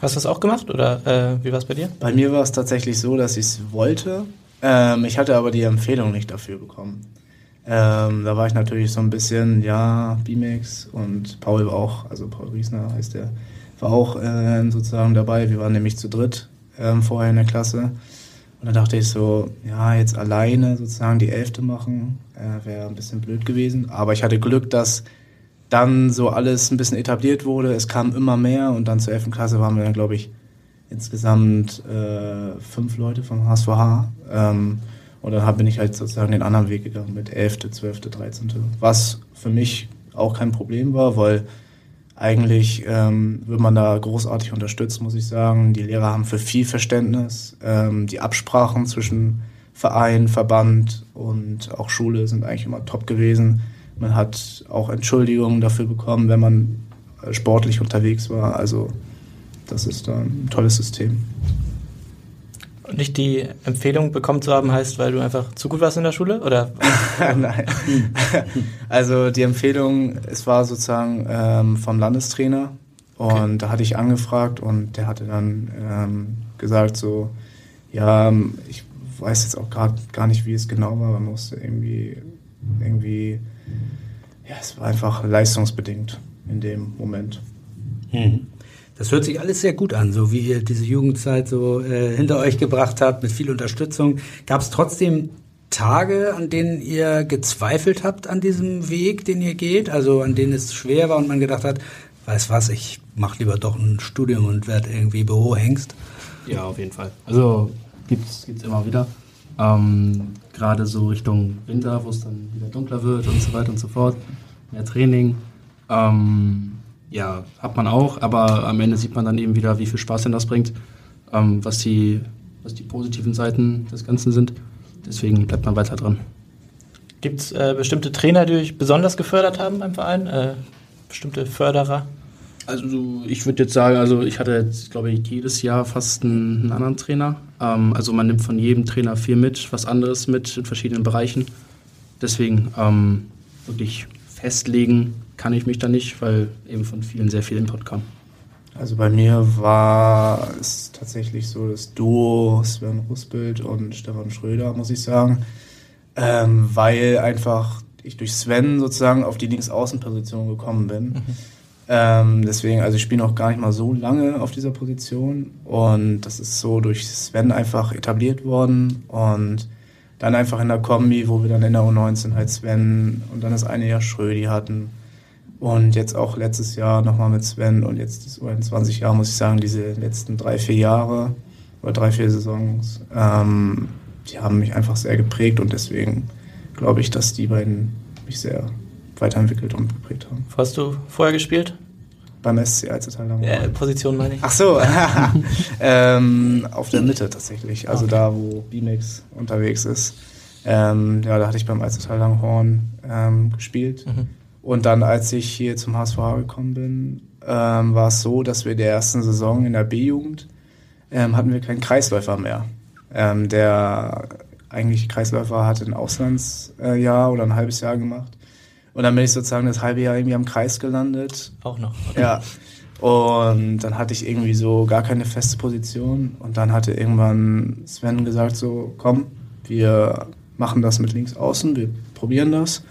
Hast du das auch gemacht oder äh, wie war es bei dir? Bei mir war es tatsächlich so, dass ich es wollte. Ähm, ich hatte aber die Empfehlung nicht dafür bekommen. Ähm, da war ich natürlich so ein bisschen, ja, B-Max und Paul war auch, also Paul Riesner heißt der, war auch äh, sozusagen dabei. Wir waren nämlich zu dritt ähm, vorher in der Klasse. Und dann dachte ich so, ja, jetzt alleine sozusagen die Elfte machen, äh, wäre ein bisschen blöd gewesen. Aber ich hatte Glück, dass dann so alles ein bisschen etabliert wurde. Es kam immer mehr und dann zur 11. Klasse waren wir dann, glaube ich, insgesamt äh, fünf Leute vom HSVH. Ähm, und dann bin ich halt sozusagen den anderen Weg gegangen mit 11., 12., 13. Was für mich auch kein Problem war, weil eigentlich ähm, wird man da großartig unterstützt, muss ich sagen. Die Lehrer haben für viel Verständnis. Ähm, die Absprachen zwischen Verein, Verband und auch Schule sind eigentlich immer top gewesen. Man hat auch Entschuldigungen dafür bekommen, wenn man äh, sportlich unterwegs war. Also das ist da ein tolles System. Und nicht die Empfehlung bekommen zu haben, heißt, weil du einfach zu gut warst in der Schule? Oder Nein. Also die Empfehlung, es war sozusagen ähm, vom Landestrainer und da hatte ich angefragt und der hatte dann ähm, gesagt so, ja, ähm, ich weiß jetzt auch gerade gar nicht, wie es genau war, man musste irgendwie, irgendwie, ja, es war einfach leistungsbedingt in dem Moment. Das hört sich alles sehr gut an, so wie ihr diese Jugendzeit so äh, hinter euch gebracht habt, mit viel Unterstützung. Gab es trotzdem Tage, an denen ihr gezweifelt habt an diesem Weg, den ihr geht? Also an denen es schwer war und man gedacht hat, weiß was, ich mache lieber doch ein Studium und werde irgendwie Bürohengst? Ja, auf jeden Fall. Also gibt's gibt's immer wieder. Ähm, Gerade so Richtung Winter, wo es dann wieder dunkler wird und so weiter und so fort. Mehr Training. Ähm, ja, hat man auch, aber am Ende sieht man dann eben wieder, wie viel Spaß denn das bringt, ähm, was, die, was die positiven Seiten des Ganzen sind. Deswegen bleibt man weiter dran. gibt es äh, bestimmte Trainer, die euch besonders gefördert haben beim Verein? Äh, bestimmte Förderer? Also ich würde jetzt sagen, also ich hatte jetzt, glaube ich, jedes Jahr fast einen, einen anderen Trainer. Ähm, also man nimmt von jedem Trainer viel mit, was anderes mit in verschiedenen Bereichen. Deswegen ähm, wirklich festlegen kann ich mich da nicht, weil eben von vielen sehr viel Input kam. Also bei mir war es tatsächlich so das Duo Sven Russbild und Stefan Schröder, muss ich sagen. Ähm, weil einfach ich durch Sven sozusagen auf die Linksaußenposition gekommen bin. Ähm, deswegen, also ich spiele noch gar nicht mal so lange auf dieser Position und das ist so durch Sven einfach etabliert worden und dann einfach in der Kombi, wo wir dann in der U19 halt Sven und dann das eine Jahr Schrödi hatten und jetzt auch letztes Jahr nochmal mit Sven und jetzt das U21 Jahr, muss ich sagen, diese letzten drei, vier Jahre oder drei, vier Saisons, ähm, die haben mich einfach sehr geprägt und deswegen glaube ich, dass die beiden mich sehr weiterentwickelt und geprägt haben. Wo hast du vorher gespielt? Beim SC Alzetal äh, Position meine ich. Ach so, ähm, auf der Mitte tatsächlich, also okay. da, wo B-Mix unterwegs ist. Ähm, ja, da hatte ich beim Alzetal Langhorn ähm, gespielt. Mhm. Und dann, als ich hier zum HSV gekommen bin, ähm, war es so, dass wir in der ersten Saison in der B-Jugend ähm, hatten wir keinen Kreisläufer mehr. Ähm, der eigentlich Kreisläufer hat ein Auslandsjahr oder ein halbes Jahr gemacht. Und dann bin ich sozusagen das halbe Jahr irgendwie am Kreis gelandet. Auch noch. Okay. Ja. Und dann hatte ich irgendwie so gar keine feste Position. Und dann hatte irgendwann Sven gesagt so, komm, wir machen das mit links außen, wir probieren das.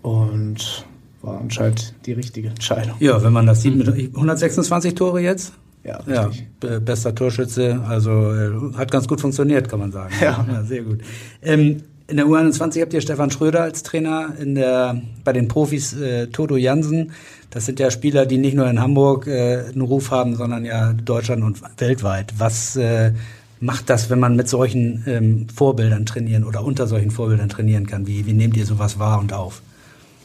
Und war anscheinend die richtige Entscheidung. Ja, wenn man das sieht mit 126 Tore jetzt. Ja, ja bester Torschütze, also äh, hat ganz gut funktioniert, kann man sagen. Ja, ja sehr gut. Ähm, in der U21 habt ihr Stefan Schröder als Trainer, in der, bei den Profis äh, Toto Jansen. Das sind ja Spieler, die nicht nur in Hamburg äh, einen Ruf haben, sondern ja Deutschland und weltweit. Was äh, macht das, wenn man mit solchen ähm, Vorbildern trainieren oder unter solchen Vorbildern trainieren kann? Wie, wie nehmt ihr sowas wahr und auf?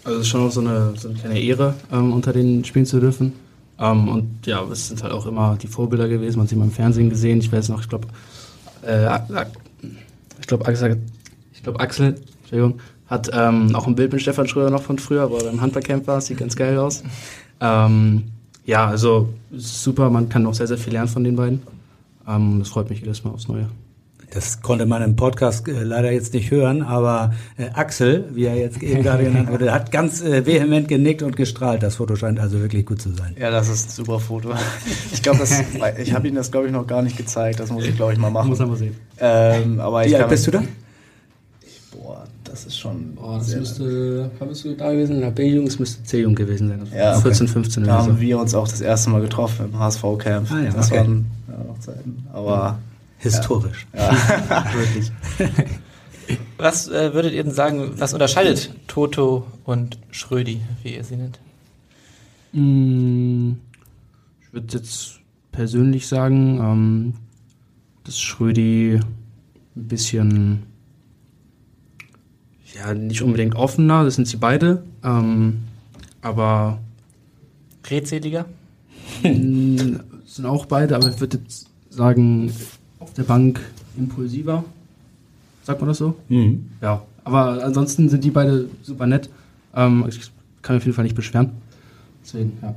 Also es ist schon auch so eine, so eine kleine Ehre, ähm, unter denen spielen zu dürfen. Ähm, und ja, es sind halt auch immer die Vorbilder gewesen. Man hat sie mal im Fernsehen gesehen. Ich weiß noch, ich glaube, äh, ich glaube, Axel, ich glaube, Axel, Entschuldigung, hat ähm, auch ein Bild mit Stefan Schröder noch von früher, wo er beim Handballcamp war. Sieht ganz geil aus. Ähm, ja, also super. Man kann auch sehr, sehr viel lernen von den beiden. Ähm, das freut mich jedes Mal aufs Neue. Das konnte man im Podcast äh, leider jetzt nicht hören, aber äh, Axel, wie er jetzt eben gerade genannt wurde, hat ganz äh, vehement genickt und gestrahlt. Das Foto scheint also wirklich gut zu sein. Ja, das ist ein super Foto. Ich glaube, ich habe Ihnen das glaube ich noch gar nicht gezeigt. Das muss ich glaube ich mal machen. Muss man mal sehen. Ähm, aber wie alt bist du da? Boah, das ist schon. Boah, das müsste, wann bist du da gewesen? In der B-Jugend, es müsste C-Jugend gewesen sein. Ja, okay. 14, 15 Da haben wir uns auch das erste Mal getroffen im HSV-Camp. Ah, ja, das okay. waren ja, noch Zeiten. Aber. Historisch. Ja, wirklich. Was äh, würdet ihr denn sagen, was unterscheidet Toto und Schrödi, wie ihr sie nennt? Mm, ich würde jetzt persönlich sagen, ähm, dass Schrödi ein bisschen, ja, nicht unbedingt offener, das sind sie beide, ähm, aber Redseliger? sind auch beide, aber ich würde jetzt sagen, der Bank impulsiver. Sagt man das so? Mhm. Ja. Aber ansonsten sind die beide super nett. Ähm, ich kann mich auf jeden Fall nicht beschweren. Deswegen, ja.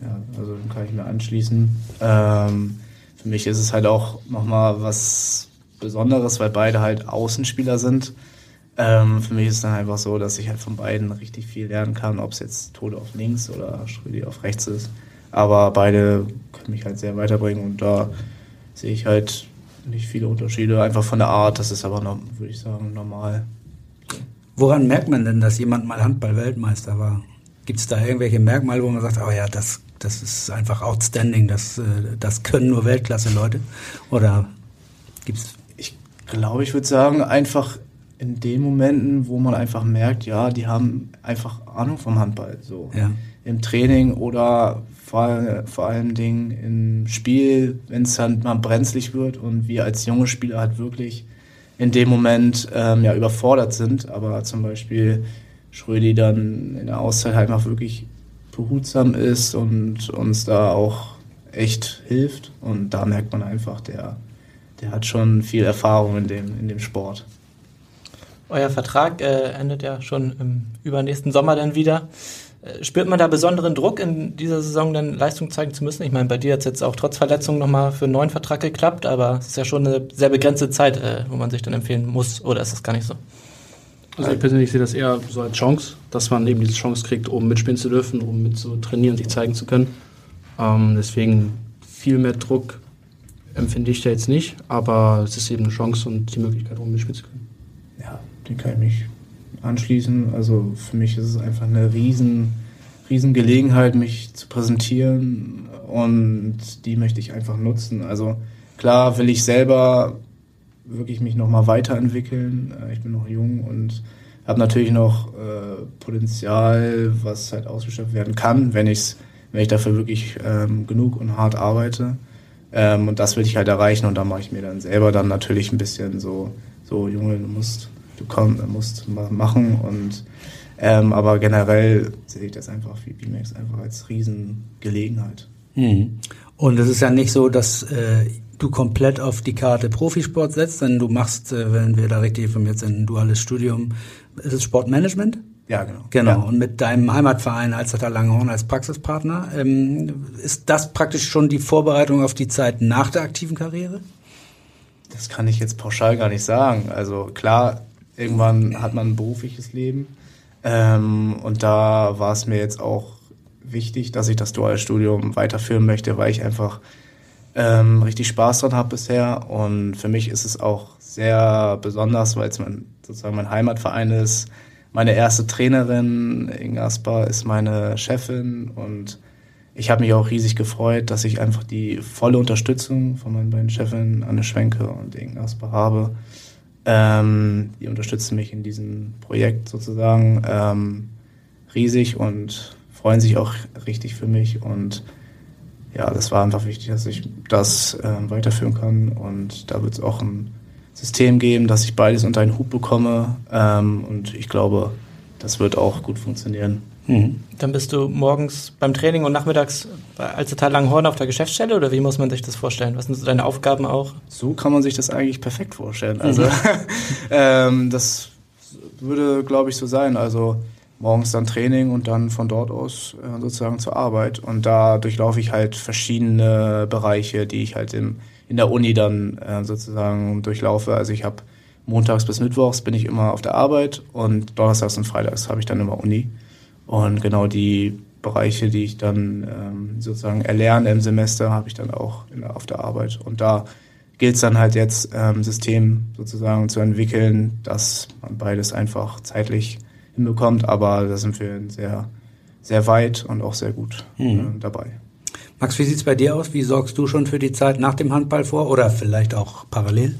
Ja, also kann ich mir anschließen. Ähm, für mich ist es halt auch nochmal was Besonderes, weil beide halt Außenspieler sind. Ähm, für mich ist es dann einfach so, dass ich halt von beiden richtig viel lernen kann, ob es jetzt Tode auf links oder Schrödi auf rechts ist. Aber beide können mich halt sehr weiterbringen und da sehe ich halt nicht viele Unterschiede, einfach von der Art. Das ist aber, würde ich sagen, normal. Woran merkt man denn, dass jemand mal Handball-Weltmeister war? Gibt es da irgendwelche Merkmale, wo man sagt, oh ja, das, das ist einfach outstanding, das, äh, das können nur Weltklasse-Leute? Oder gibt's? Ich glaube, ich würde sagen, einfach in den Momenten, wo man einfach merkt, ja, die haben einfach Ahnung vom Handball. So. Ja. Im Training oder vor, vor allen Dingen im Spiel, wenn es dann mal brenzlig wird und wir als junge Spieler halt wirklich in dem Moment ähm, ja überfordert sind, aber zum Beispiel Schrödi dann in der Auszeit halt mal wirklich behutsam ist und uns da auch echt hilft und da merkt man einfach, der, der hat schon viel Erfahrung in dem, in dem Sport. Euer Vertrag äh, endet ja schon im übernächsten Sommer dann wieder. Äh, spürt man da besonderen Druck in dieser Saison dann Leistung zeigen zu müssen? Ich meine, bei dir hat es jetzt auch trotz Verletzung nochmal für einen neuen Vertrag geklappt, aber es ist ja schon eine sehr begrenzte Zeit, äh, wo man sich dann empfehlen muss, oder ist das gar nicht so? Also ich persönlich sehe das eher so als Chance, dass man eben diese Chance kriegt, um mitspielen zu dürfen, um mit zu trainieren, sich zeigen zu können. Ähm, deswegen viel mehr Druck empfinde ich da jetzt nicht, aber es ist eben eine Chance und die Möglichkeit, um mitspielen zu können. Ja, den kann ich mich anschließen. Also für mich ist es einfach eine riesen, riesen Gelegenheit, mich zu präsentieren und die möchte ich einfach nutzen. Also klar will ich selber wirklich mich nochmal weiterentwickeln. Äh, Ich bin noch jung und habe natürlich noch äh, Potenzial, was halt ausgeschöpft werden kann, wenn, ich's, wenn ich dafür wirklich ähm, genug und hart arbeite. Ähm, und das will ich halt erreichen und da mache ich mir dann selber dann natürlich ein bisschen so, so Junge, du musst du komm, musst machen und ähm, aber generell sehe ich das einfach wie BMAX einfach als Riesengelegenheit. Mhm. Und es ist ja nicht so, dass äh, du komplett auf die Karte Profisport setzt, denn du machst, äh, wenn wir da richtig informiert sind, ein duales Studium. Ist es Sportmanagement? Ja, genau. Genau. Ja. Und mit deinem Heimatverein Alstertal Langhorn als Praxispartner, ähm, ist das praktisch schon die Vorbereitung auf die Zeit nach der aktiven Karriere? Das kann ich jetzt pauschal gar nicht sagen. Also klar, irgendwann hat man ein berufliches Leben. Ähm, und da war es mir jetzt auch wichtig, dass ich das duale Studium weiterführen möchte, weil ich einfach ähm, richtig Spaß dran habe bisher. Und für mich ist es auch sehr besonders, weil es mein, sozusagen mein Heimatverein ist. Meine erste Trainerin, Inge Asper, ist meine Chefin und ich habe mich auch riesig gefreut, dass ich einfach die volle Unterstützung von meinen beiden Chefinnen, Anne Schwenke und Asper, habe. Ähm, die unterstützen mich in diesem Projekt sozusagen ähm, riesig und freuen sich auch richtig für mich. Und ja, das war einfach wichtig, dass ich das ähm, weiterführen kann. Und da wird es auch ein System geben, dass ich beides unter einen Hut bekomme. Ähm, und ich glaube, das wird auch gut funktionieren. Mhm. Dann bist du morgens beim Training und nachmittags bei Alstertal Langhorn auf der Geschäftsstelle oder wie muss man sich das vorstellen? Was sind so deine Aufgaben auch? So kann man sich das eigentlich perfekt vorstellen. Also ähm, das würde, glaube ich, so sein. Also morgens dann Training und dann von dort aus äh, sozusagen zur Arbeit. Und da durchlaufe ich halt verschiedene Bereiche, die ich halt im, in der Uni dann äh, sozusagen durchlaufe. Also ich habe montags bis mittwochs bin ich immer auf der Arbeit und donnerstags und freitags habe ich dann immer Uni. Und genau die Bereiche, die ich dann ähm, sozusagen erlerne im Semester, habe ich dann auch in, auf der Arbeit. Und da gilt es dann halt jetzt, ähm, System sozusagen zu entwickeln, dass man beides einfach zeitlich hinbekommt. Aber da sind wir sehr, sehr weit und auch sehr gut äh, dabei. Max, wie sieht's bei dir aus? Wie sorgst du schon für die Zeit nach dem Handball vor oder vielleicht auch parallel?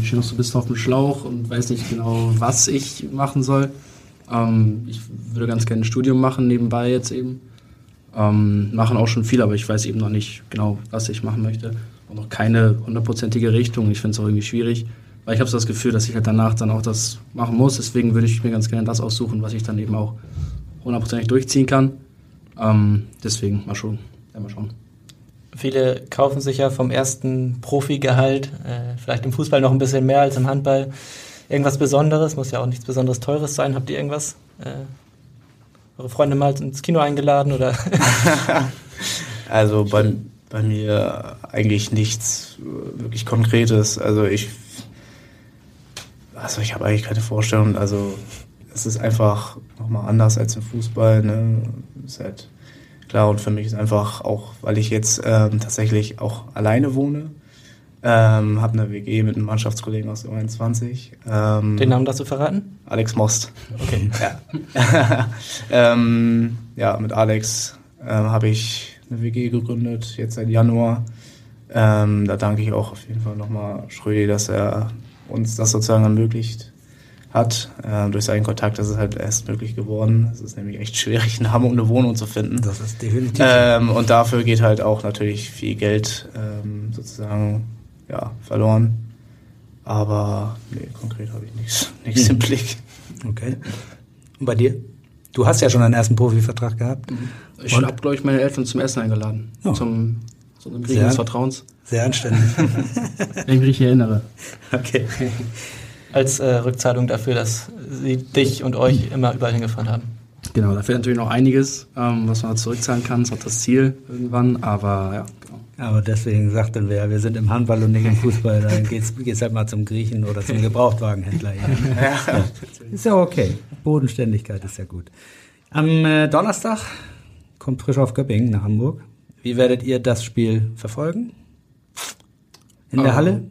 Ich stehe noch so ein bisschen auf dem Schlauch und weiß nicht genau, was ich machen soll. Ähm, ich würde ganz gerne ein Studium machen, nebenbei jetzt eben. Ähm, machen auch schon viel, aber ich weiß eben noch nicht genau, was ich machen möchte. Und noch keine hundertprozentige Richtung. Ich finde es auch irgendwie schwierig, weil ich habe so das Gefühl, dass ich halt danach dann auch das machen muss. Deswegen würde ich mir ganz gerne das aussuchen, was ich dann eben auch hundertprozentig durchziehen kann. Ähm, deswegen mal schauen. Ja, mal schauen. Viele kaufen sich ja vom ersten Profigehalt, äh, vielleicht im Fußball noch ein bisschen mehr als im Handball, irgendwas Besonderes, muss ja auch nichts Besonderes Teures sein. Habt ihr irgendwas? Äh, eure Freunde mal ins Kino eingeladen oder? Also bei, bei mir eigentlich nichts wirklich Konkretes. Also ich, also ich habe eigentlich keine Vorstellung. Also es ist einfach nochmal anders als im Fußball. Ne? Ist halt klar und für mich ist einfach auch, weil ich jetzt ähm, tatsächlich auch alleine wohne. Ähm, habe eine WG mit einem Mannschaftskollegen aus der 21. Ähm, Den Namen darfst du verraten? Alex Most. Okay. Ja, ähm, ja mit Alex ähm, habe ich eine WG gegründet, jetzt seit Januar. Ähm, da danke ich auch auf jeden Fall nochmal Schrödi, dass er uns das sozusagen ermöglicht hat. Ähm, durch seinen Kontakt ist es halt erst möglich geworden. Es ist nämlich echt schwierig, in Hamburg eine Wohnung zu finden. Das ist definitiv. Ähm, und dafür geht halt auch natürlich viel Geld ähm, sozusagen ja, verloren. Aber nee, konkret habe ich nichts, nichts im Blick. Okay. Und bei dir? Du hast ja schon einen ersten Profivertrag gehabt. Ich Und? habe, glaube ich, meine Eltern zum Essen eingeladen. Oh. Zum, zu einem Krieg Sehr- des Vertrauens. Sehr anständig. Wenn ich mich richtig erinnere. okay. Als äh, Rückzahlung dafür, dass sie dich und euch immer überall hingefahren haben. Genau, da fehlt natürlich noch einiges, ähm, was man da zurückzahlen kann. Das ist auch das Ziel irgendwann, aber ja, genau. Aber deswegen sagten wir, wir sind im Handball und nicht im Fußball. Dann geht's, geht's halt mal zum Griechen oder zum Gebrauchtwagenhändler. Ja. Ist ja okay. Bodenständigkeit ist ja gut. Am äh, Donnerstag kommt frisch auf Göppingen nach Hamburg. Wie werdet ihr das Spiel verfolgen? In der Ähm, Halle?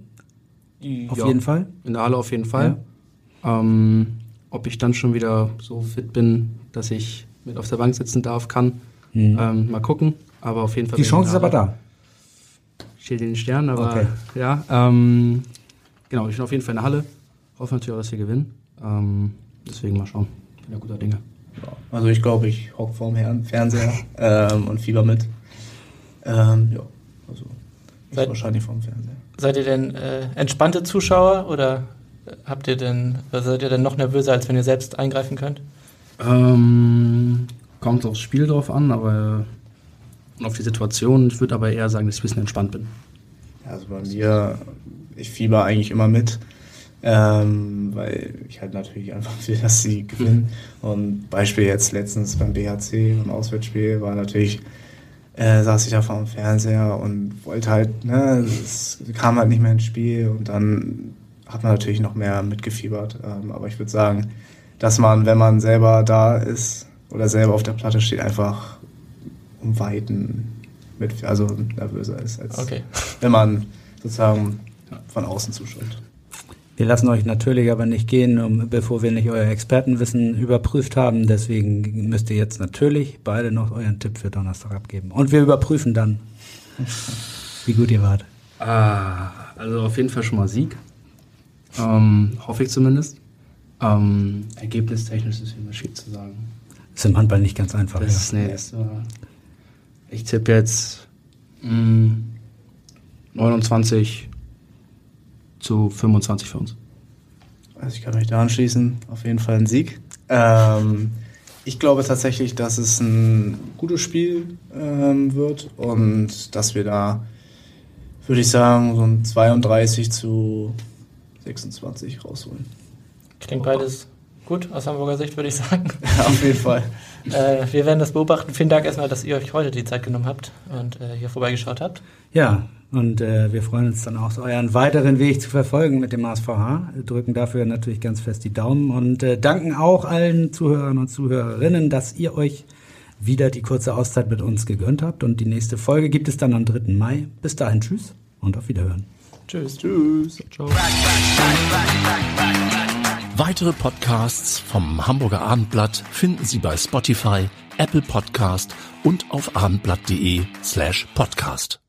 Auf Ja, jeden Fall. In der Halle auf jeden Fall. Ähm, ob ich dann schon wieder so fit bin, dass ich mit auf der Bank sitzen darf, kann, ähm, mal gucken. Aber auf jeden Fall. Die Chance ist aber da. Steht in den Sternen, aber Okay. ja. Ähm, genau, ich bin auf jeden Fall in der Halle. Hoffe natürlich auch, dass wir gewinnen. Ähm, deswegen mal schauen. Bin ja guter Dinge. Also ich glaube, ich hocke vorm Herrn- Fernseher ähm, und fieber mit. Ähm, ja, also ich Seid- wahrscheinlich vorm Fernseher. Seid ihr denn äh, entspannte Zuschauer oder Habt ihr denn, seid ihr denn noch nervöser, als wenn ihr selbst eingreifen könnt? Ähm, kommt aufs Spiel drauf an, aber und auf die Situation. Ich würde aber eher sagen, dass ich ein bisschen entspannt bin. Also bei mir, ich fieber eigentlich immer mit, ähm, weil ich halt natürlich einfach will, dass sie gewinnen. Und Beispiel jetzt letztens beim BHC, beim Auswärtsspiel, war natürlich, äh, saß ich da vor dem Fernseher und wollte halt, ne, es kam halt nicht mehr ins Spiel und dann hat man natürlich noch mehr mitgefiebert. Ähm, aber ich würde sagen, dass man, wenn man selber da ist oder selber auf der Platte steht, einfach um Weiten mit, also nervöser ist, als Okay. wenn man sozusagen von außen zuschaut. Wir lassen euch natürlich aber nicht gehen, um, bevor wir nicht euer Expertenwissen überprüft haben. Deswegen müsst ihr jetzt natürlich beide noch euren Tipp für Donnerstag abgeben. Und wir überprüfen dann, wie gut ihr wart. Ah, also auf jeden Fall schon mal Sieg. Ähm, hoffe ich zumindest. Ähm, ergebnistechnisch ist immer schwierig zu sagen. Ist im Handball nicht ganz einfach. Das, ja. nee, das war, ich tippe jetzt mh, 29 zu 25 für uns. Also ich kann mich da anschließen, auf jeden Fall ein Sieg. Ähm, ich glaube tatsächlich, dass es ein gutes Spiel ähm, wird und dass wir da, würde ich sagen, so ein 32 zu 26 rausholen. Klingt beides gut aus Hamburger Sicht, würde ich sagen. auf jeden Fall. Äh, wir werden das beobachten. Vielen Dank erstmal, dass ihr euch heute die Zeit genommen habt und äh, hier vorbeigeschaut habt. Ja, und äh, wir freuen uns dann auch, euren weiteren Weg zu verfolgen mit dem. Wir drücken dafür natürlich ganz fest die Daumen und äh, danken auch allen Zuhörern und Zuhörerinnen, dass ihr euch wieder die kurze Auszeit mit uns gegönnt habt. Und die nächste Folge gibt es dann am 3. Mai. Bis dahin, tschüss und auf Wiederhören. Tschüss. Tschüss. Ciao. Weitere Podcasts vom Hamburger Abendblatt finden Sie bei Spotify, Apple Podcast und auf abendblatt.de slash podcast.